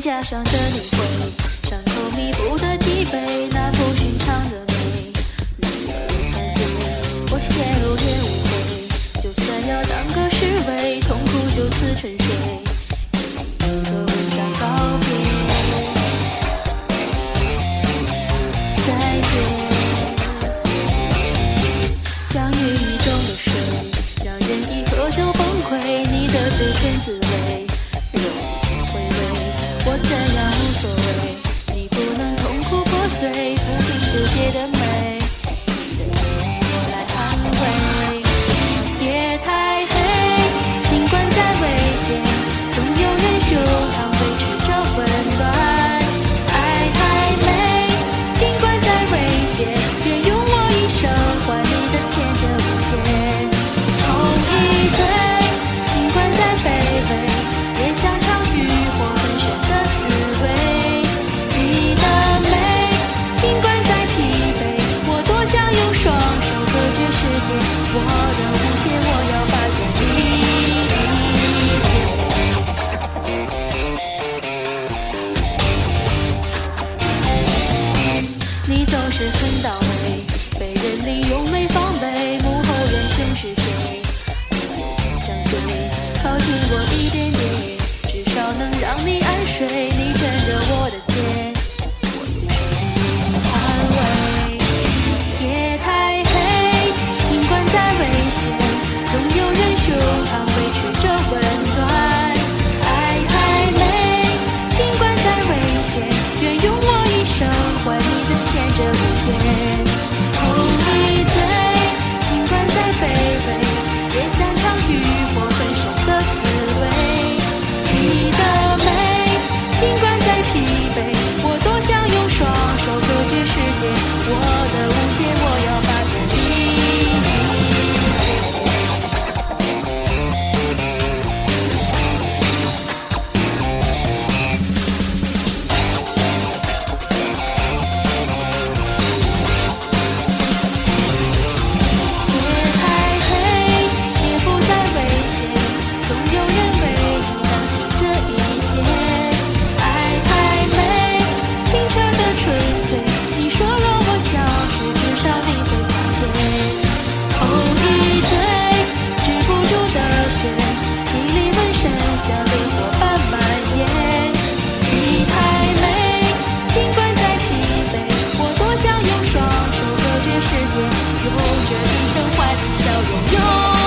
脸颊上的你会，伤口弥补的脊背，那不寻常的美。你能看见我陷入也无悔，就算要当个侍卫，痛苦就此沉睡。一个吻上告别，再见。将鱼鱼中的水，让人一喝就崩溃。你的嘴唇滋味，我的无邪，我要把这一切。你总是很到位，被人利用没防备，幕后元凶是谁？我想追，靠近我一点点，至少能让你安睡。世界有着一生换笑容。有